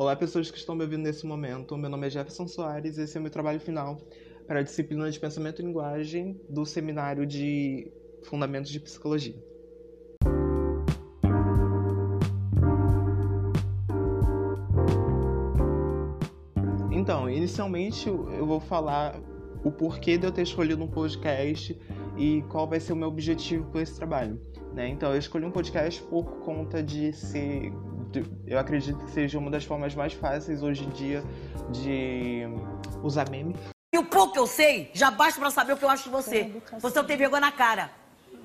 Olá, pessoas que estão me ouvindo nesse momento. Meu nome é Jefferson Soares e esse é o meu trabalho final para a disciplina de Pensamento e Linguagem do Seminário de Fundamentos de Psicologia. Então, inicialmente eu vou falar o porquê de eu ter escolhido um podcast e qual vai ser o meu objetivo com esse trabalho. Né? Então, eu escolhi um podcast por conta de ser eu acredito que seja uma das formas mais fáceis hoje em dia de usar meme. E o pouco que eu sei, já basta para saber o que eu acho de você. Você não tem vergonha na cara.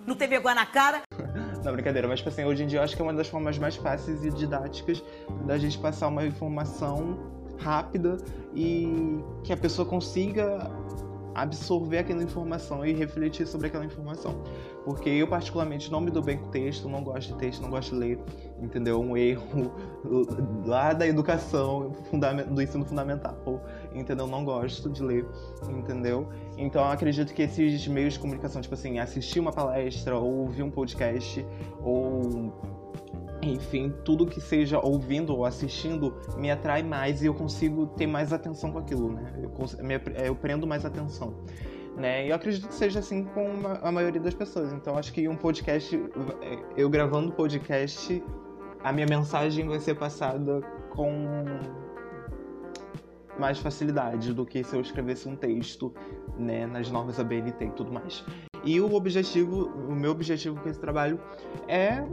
Não tem vergonha na cara? Não, brincadeira, mas tipo assim, hoje em dia eu acho que é uma das formas mais fáceis e didáticas da gente passar uma informação rápida e que a pessoa consiga absorver aquela informação e refletir sobre aquela informação. Porque eu, particularmente, não me dou bem com texto, não gosto de texto, não gosto de ler, entendeu? Um erro lá da educação, do ensino fundamental, entendeu? Não gosto de ler, entendeu? Então, eu acredito que esses meios de comunicação, tipo assim, assistir uma palestra, ou ouvir um podcast, ou enfim, tudo que seja ouvindo ou assistindo me atrai mais e eu consigo ter mais atenção com aquilo, né? Eu, eu prendo mais atenção. Né? E eu acredito que seja assim com a maioria das pessoas. Então acho que um podcast, eu gravando podcast, a minha mensagem vai ser passada com mais facilidade do que se eu escrevesse um texto, né, nas normas da BNT e tudo mais. E o objetivo, o meu objetivo com esse trabalho é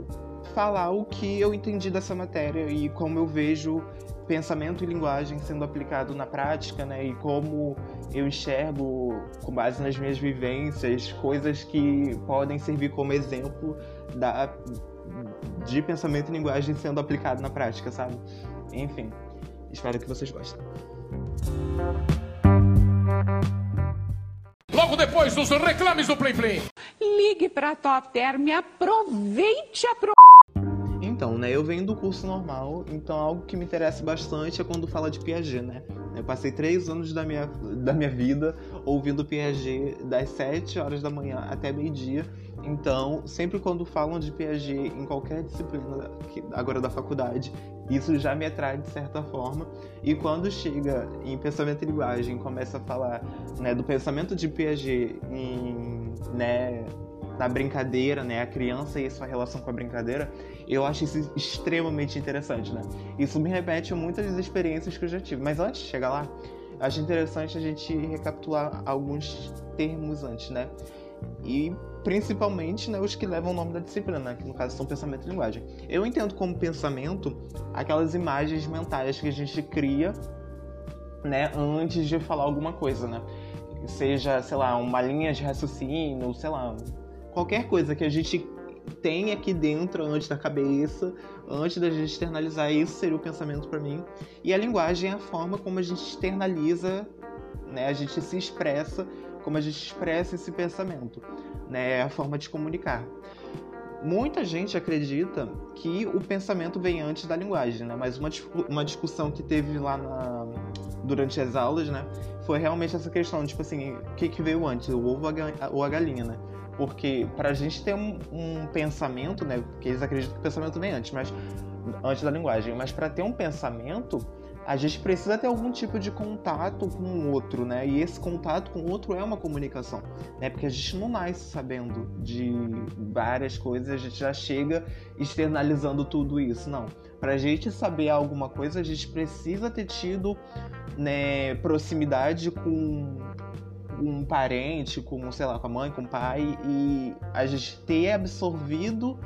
falar o que eu entendi dessa matéria e como eu vejo pensamento e linguagem sendo aplicado na prática, né? E como eu enxergo, com base nas minhas vivências, coisas que podem servir como exemplo da, de pensamento e linguagem sendo aplicado na prática, sabe? Enfim, espero que vocês gostem. Logo depois dos reclames do Play Play. Ligue para Top Term e aproveite a pro... Né, eu venho do curso normal, então algo que me interessa bastante é quando fala de Piaget, né? Eu passei três anos da minha, da minha vida ouvindo Piaget das 7 horas da manhã até meio-dia. Então, sempre quando falam de Piaget em qualquer disciplina agora da faculdade, isso já me atrai de certa forma. E quando chega em pensamento e linguagem, começa a falar né, do pensamento de Piaget em, né, na brincadeira, né, a criança e a sua relação com a brincadeira, eu acho isso extremamente interessante, né? Isso me repete muitas das experiências que eu já tive. Mas antes de chegar lá, acho interessante a gente recapitular alguns termos antes, né? E principalmente né, os que levam o nome da disciplina, né, que no caso são pensamento e linguagem. Eu entendo como pensamento aquelas imagens mentais que a gente cria né, antes de falar alguma coisa, né? Seja, sei lá, uma linha de raciocínio, sei lá, qualquer coisa que a gente tem aqui dentro, antes da cabeça, antes da gente externalizar, isso seria o pensamento para mim. E a linguagem é a forma como a gente externaliza, né? A gente se expressa, como a gente expressa esse pensamento, né? É a forma de comunicar. Muita gente acredita que o pensamento vem antes da linguagem, né? Mas uma, uma discussão que teve lá na, durante as aulas, né? Foi realmente essa questão, tipo assim, o que, que veio antes, o ovo ou a galinha, né? Porque para a gente ter um, um, pensamento, né? Porque eles acreditam que o pensamento vem antes, mas antes da linguagem. Mas para ter um pensamento, a gente precisa ter algum tipo de contato com o outro, né? E esse contato com o outro é uma comunicação, né? Porque a gente não nasce sabendo de várias coisas, a gente já chega externalizando tudo isso, não. Para a gente saber alguma coisa, a gente precisa ter tido né, proximidade com um parente, com, sei lá, com a mãe, com o pai, e a gente ter absorvido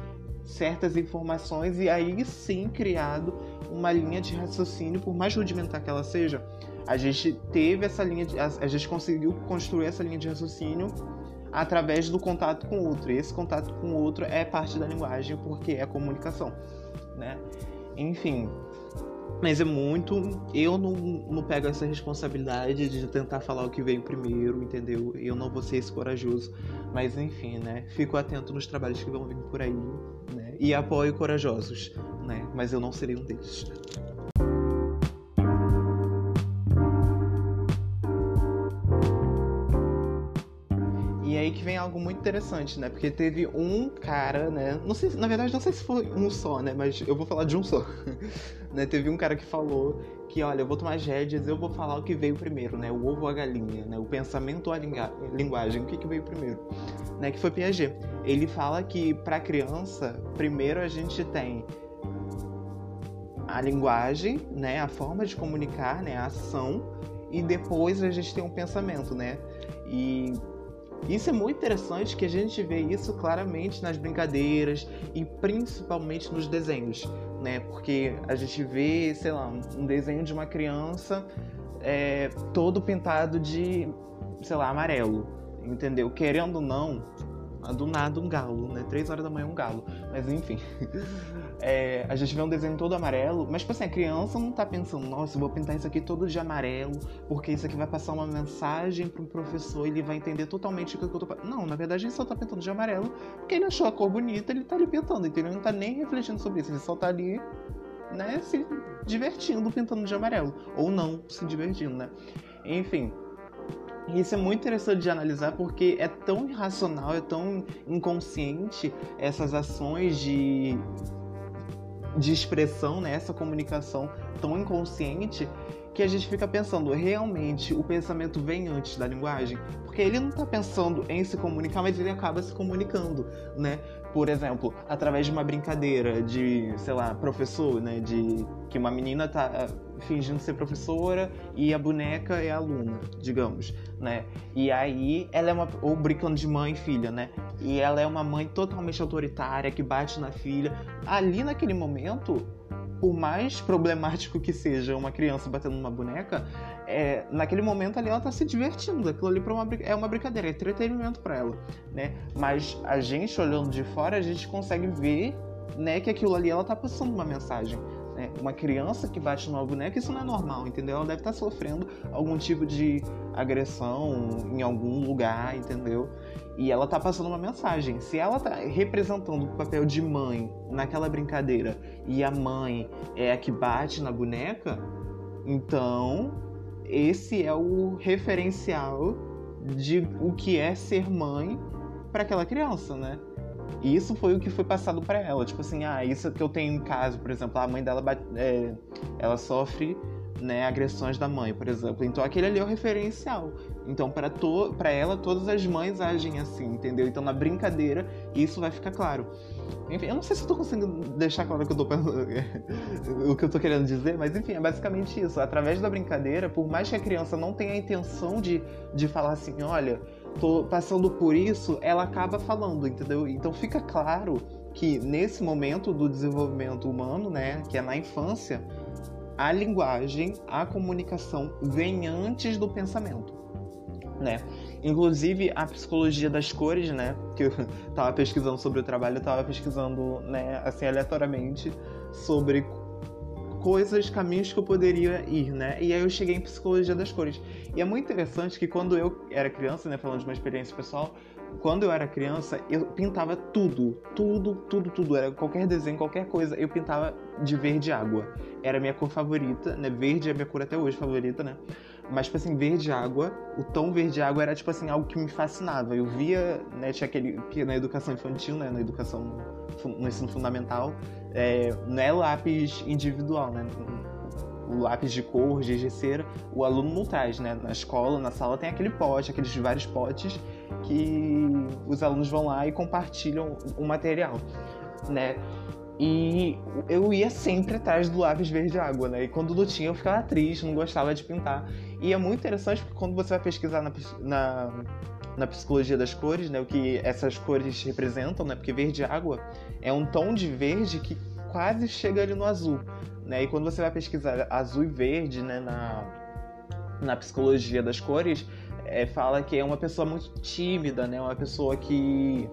certas informações e aí sim criado uma linha de raciocínio, por mais rudimentar que ela seja, a gente teve essa linha de, a, a gente conseguiu construir essa linha de raciocínio através do contato com o outro. E esse contato com o outro é parte da linguagem porque é comunicação, né? Enfim, mas é muito. Eu não, não pego essa responsabilidade de tentar falar o que veio primeiro, entendeu? Eu não vou ser esse corajoso. Mas enfim, né? Fico atento nos trabalhos que vão vir por aí, né? E apoio corajosos, né? Mas eu não serei um deles. Muito interessante, né? Porque teve um cara, né? Não sei, na verdade, não sei se foi um só, né? Mas eu vou falar de um só. né? Teve um cara que falou que, olha, eu vou tomar as rédeas, eu vou falar o que veio primeiro, né? O ovo ou a galinha, né? O pensamento ou a linguagem, o que, que veio primeiro, né? Que foi Piaget. Ele fala que para criança, primeiro a gente tem a linguagem, né? A forma de comunicar, né? A ação e depois a gente tem um pensamento, né? E isso é muito interessante que a gente vê isso claramente nas brincadeiras e principalmente nos desenhos, né? Porque a gente vê, sei lá, um desenho de uma criança é, todo pintado de, sei lá, amarelo, entendeu? Querendo ou não, do nada um galo, né? Três horas da manhã um galo. Mas enfim. É, a gente vê um desenho todo amarelo, mas tipo assim, a criança não tá pensando, nossa, eu vou pintar isso aqui todo de amarelo, porque isso aqui vai passar uma mensagem pro professor, ele vai entender totalmente o que eu tô Não, na verdade ele só tá pintando de amarelo, porque ele achou a cor bonita, ele tá ali pintando, então ele não tá nem refletindo sobre isso, ele só tá ali, né, se divertindo pintando de amarelo. Ou não se divertindo, né? Enfim, isso é muito interessante de analisar porque é tão irracional, é tão inconsciente essas ações de, de expressão, né? essa comunicação tão inconsciente que a gente fica pensando, realmente o pensamento vem antes da linguagem? Porque ele não está pensando em se comunicar, mas ele acaba se comunicando, né? Por exemplo, através de uma brincadeira de, sei lá, professor, né? De que uma menina tá eh, fingindo ser professora e a boneca é aluna, digamos, né? E aí ela é uma ou brincando de mãe e filha, né? E ela é uma mãe totalmente autoritária que bate na filha. Ali naquele momento, por mais problemático que seja uma criança batendo numa boneca, é, naquele momento ali ela tá se divertindo. Aquilo ali uma, é uma brincadeira, é entretenimento para ela, né? Mas a gente olhando de fora, a gente consegue ver, né, que aquilo ali ela tá passando uma mensagem. Né? Uma criança que bate numa boneca, isso não é normal, entendeu? Ela deve estar tá sofrendo algum tipo de agressão em algum lugar, entendeu? E ela tá passando uma mensagem. Se ela tá representando o papel de mãe naquela brincadeira e a mãe é a que bate na boneca, então esse é o referencial de o que é ser mãe para aquela criança, né? E isso foi o que foi passado para ela. Tipo assim, ah, isso que eu tenho em casa, por exemplo, a mãe dela é, ela sofre né, agressões da mãe, por exemplo. Então aquele ali é o referencial. Então para to para ela todas as mães agem assim, entendeu? Então na brincadeira isso vai ficar claro. Enfim, eu não sei se eu tô conseguindo deixar claro o que eu tô o que eu tô querendo dizer, mas enfim, é basicamente isso. Através da brincadeira, por mais que a criança não tenha a intenção de, de falar assim, olha, tô passando por isso, ela acaba falando, entendeu? Então fica claro que nesse momento do desenvolvimento humano, né, que é na infância, a linguagem, a comunicação vem antes do pensamento, né? Inclusive a psicologia das cores, né? Que eu tava pesquisando sobre o trabalho, eu tava pesquisando, né, assim, aleatoriamente sobre coisas, caminhos que eu poderia ir, né? E aí eu cheguei em psicologia das cores. E é muito interessante que quando eu era criança, né, falando de uma experiência pessoal, quando eu era criança, eu pintava tudo, tudo, tudo, tudo. Era qualquer desenho, qualquer coisa, eu pintava de verde água. Era a minha cor favorita, né? Verde é a minha cor até hoje favorita, né? Mas, tipo assim, verde água, o tom verde água era, tipo assim, algo que me fascinava. Eu via, né, tinha aquele, que na educação infantil, né, na educação, no ensino fundamental, é, não é lápis individual, né? o lápis de cor, de cera, o aluno não traz, né? Na escola, na sala tem aquele pote, aqueles vários potes que os alunos vão lá e compartilham o material, né? E eu ia sempre atrás do lápis verde água, né? E quando não tinha, eu ficava triste, não gostava de pintar. E é muito interessante porque quando você vai pesquisar na, na, na psicologia das cores, né? O que essas cores representam, né? Porque verde água é um tom de verde que quase chega ali no azul, né? E quando você vai pesquisar azul e verde, né? Na, na psicologia das cores, é, fala que é uma pessoa muito tímida, né? Uma pessoa que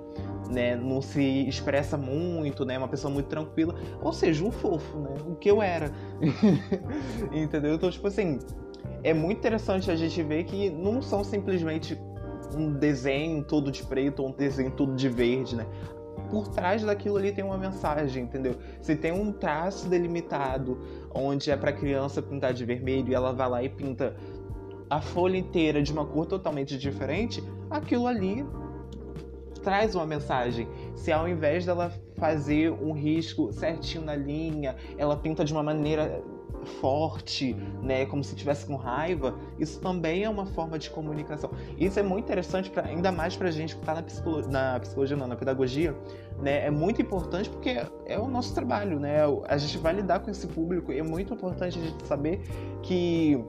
né, não se expressa muito, né? Uma pessoa muito tranquila. Ou seja, um fofo, né? O que eu era. Entendeu? Então, tipo assim, é muito interessante a gente ver que não são simplesmente um desenho todo de preto ou um desenho todo de verde, né? Por trás daquilo ali tem uma mensagem, entendeu? Se tem um traço delimitado onde é para criança pintar de vermelho e ela vai lá e pinta a folha inteira de uma cor totalmente diferente, aquilo ali traz uma mensagem. Se ao invés dela fazer um risco certinho na linha, ela pinta de uma maneira forte, né, como se tivesse com raiva, isso também é uma forma de comunicação. Isso é muito interessante, ainda mais para gente que está na, psicolo na psicologia, não, na pedagogia, né, é muito importante porque é o nosso trabalho, né, a gente vai lidar com esse público e é muito importante a gente saber que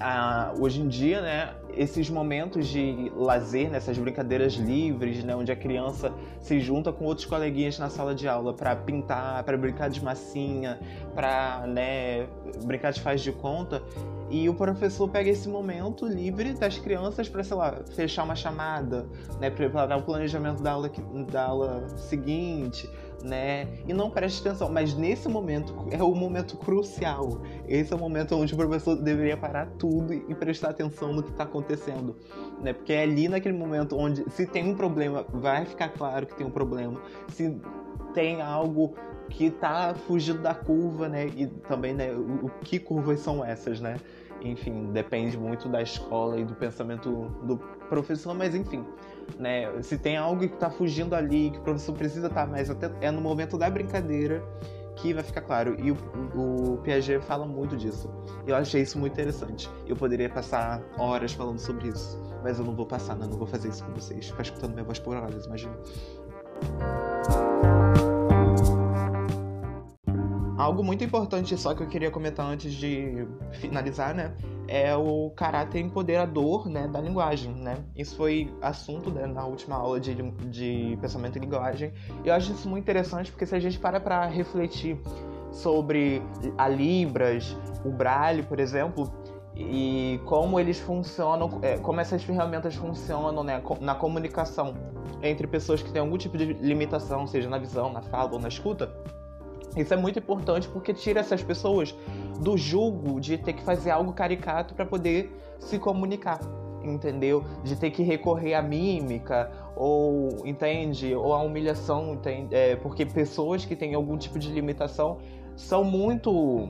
a, hoje em dia, né, esses momentos de lazer, nessas né, brincadeiras livres, né, onde a criança se junta com outros coleguinhas na sala de aula para pintar, para brincar de massinha, para né, brincar de faz de conta, e o professor pega esse momento livre das crianças para, sei lá, fechar uma chamada, né, preparar o planejamento da aula, da aula seguinte, né? E não preste atenção. Mas nesse momento é o momento crucial. Esse é o momento onde o professor deveria parar tudo e prestar atenção no que está acontecendo, né? Porque é ali naquele momento onde se tem um problema, vai ficar claro que tem um problema. Se tem algo que está fugindo da curva, né? E também, né? O, o que curvas são essas, né? Enfim, depende muito da escola e do pensamento do professor, mas enfim né? Se tem algo que está fugindo ali, que o professor precisa estar tá mais até é no momento da brincadeira que vai ficar claro. E o, o Piaget fala muito disso. Eu achei isso muito interessante. Eu poderia passar horas falando sobre isso, mas eu não vou passar, né? Não vou fazer isso com vocês. Ficar escutando minha voz por horas, imagina. Algo muito importante só que eu queria comentar antes de finalizar, né? É o caráter empoderador né, da linguagem, né? Isso foi assunto né, na última aula de, de pensamento e linguagem. E eu acho isso muito interessante porque se a gente para para refletir sobre a Libras, o Braille, por exemplo, e como eles funcionam, é, como essas ferramentas funcionam né, na comunicação entre pessoas que têm algum tipo de limitação, seja na visão, na fala ou na escuta, isso é muito importante porque tira essas pessoas do julgo de ter que fazer algo caricato para poder se comunicar, entendeu? De ter que recorrer à mímica ou entende ou à humilhação, entende? É, porque pessoas que têm algum tipo de limitação são muito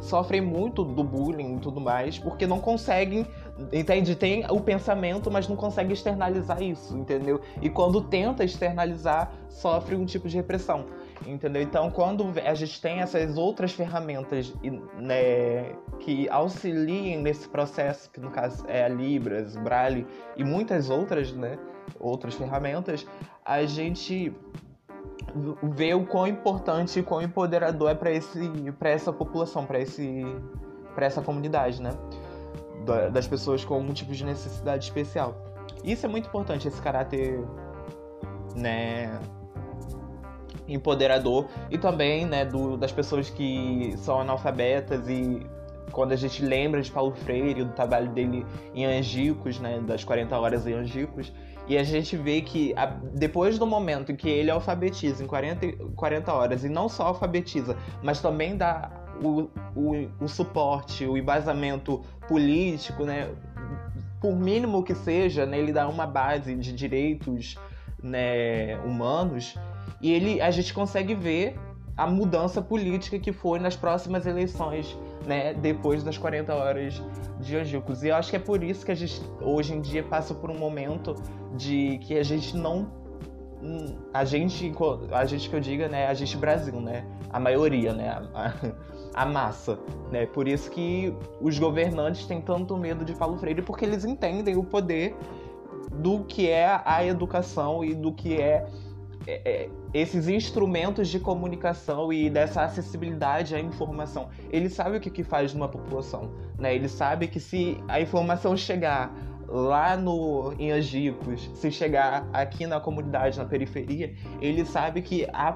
sofrem muito do bullying e tudo mais, porque não conseguem, entende? Tem o pensamento, mas não consegue externalizar isso, entendeu? E quando tenta externalizar, sofre um tipo de repressão. Entendeu? Então, quando a gente tem essas outras ferramentas né, que auxiliem nesse processo, que no caso é a Libras, Braille e muitas outras, né, outras ferramentas, a gente vê o quão importante e quão empoderador é para essa população, para essa comunidade, né? Das pessoas com algum tipo de necessidade especial. Isso é muito importante, esse caráter, né, empoderador e também né, do, das pessoas que são analfabetas e quando a gente lembra de Paulo Freire, do trabalho dele em Angicos, né, das 40 horas em Angicos, e a gente vê que a, depois do momento que ele alfabetiza em 40, 40 horas, e não só alfabetiza, mas também dá o, o, o suporte, o embasamento político, né, por mínimo que seja, né, ele dá uma base de direitos né, humanos, e ele, a gente consegue ver a mudança política que foi nas próximas eleições, né, depois das 40 horas de Angicos. E eu acho que é por isso que a gente hoje em dia passa por um momento de que a gente não a gente, a gente que eu diga, né, a gente Brasil, né, a maioria, né, a, a, massa, né, por isso que os governantes têm tanto medo de Paulo Freire, porque eles entendem o poder do que é a educação e do que é é, é, esses instrumentos de comunicação e dessa acessibilidade à informação. Ele sabe o que, que faz numa população, né? Ele sabe que se a informação chegar lá no em Angicos, se chegar aqui na comunidade, na periferia, ele sabe que a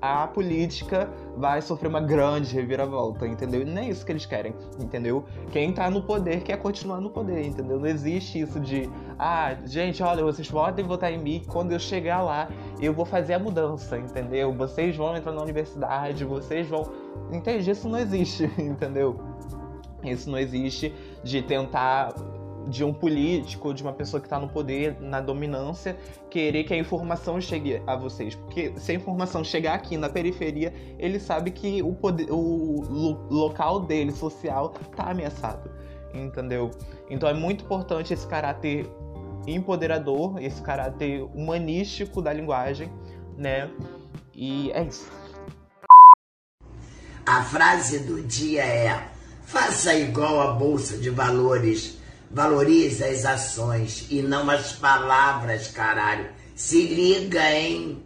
a política vai sofrer uma grande reviravolta, entendeu? E nem é isso que eles querem, entendeu? Quem tá no poder quer continuar no poder, entendeu? Não existe isso de, ah, gente, olha, vocês podem votar em mim, quando eu chegar lá, eu vou fazer a mudança, entendeu? Vocês vão entrar na universidade, vocês vão. Entende? Isso não existe, entendeu? Isso não existe de tentar de um político, de uma pessoa que está no poder, na dominância, querer que a informação chegue a vocês. Porque se a informação chegar aqui na periferia, ele sabe que o, poder, o local dele, social, está ameaçado. Entendeu? Então é muito importante esse caráter empoderador, esse caráter humanístico da linguagem, né? E é isso. A frase do dia é: faça igual a bolsa de valores, valorize as ações e não as palavras, caralho. Se liga, hein?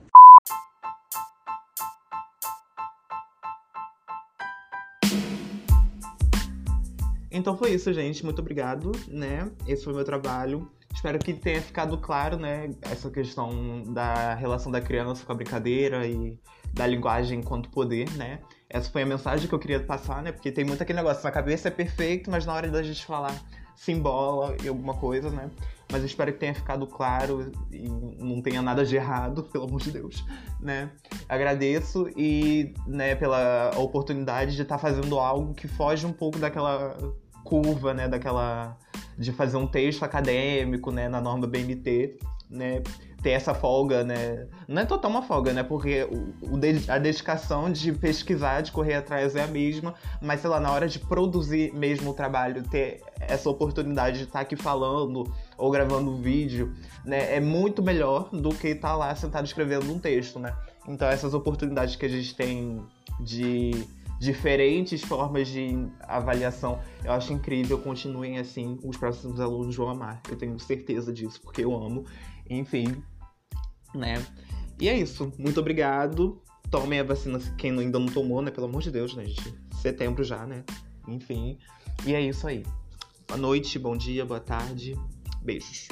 Então foi isso, gente. Muito obrigado, né? Esse foi o meu trabalho. Espero que tenha ficado claro, né, essa questão da relação da criança com a brincadeira e da linguagem enquanto poder, né? Essa foi a mensagem que eu queria passar, né? Porque tem muito aquele negócio, na cabeça é perfeito, mas na hora da gente falar se embola e alguma coisa, né? Mas eu espero que tenha ficado claro e não tenha nada de errado, pelo amor de Deus, né? Agradeço e, né, pela oportunidade de estar fazendo algo que foge um pouco daquela curva, né, daquela de fazer um texto acadêmico, né, na norma BNT, né, ter essa folga, né, não é total uma folga, né, porque o, o, a dedicação de pesquisar, de correr atrás é a mesma, mas sei lá, na hora de produzir mesmo o trabalho, ter essa oportunidade de estar aqui falando ou gravando um vídeo, né, é muito melhor do que estar lá sentado escrevendo um texto, né. Então essas oportunidades que a gente tem de diferentes formas de avaliação. Eu acho incrível, continuem assim, os próximos alunos vão amar. Eu tenho certeza disso, porque eu amo. Enfim, né? E é isso. Muito obrigado. Tomem a vacina quem ainda não tomou, né? Pelo amor de Deus, né, gente? Setembro já, né? Enfim. E é isso aí. Boa noite, bom dia, boa tarde. Beijos.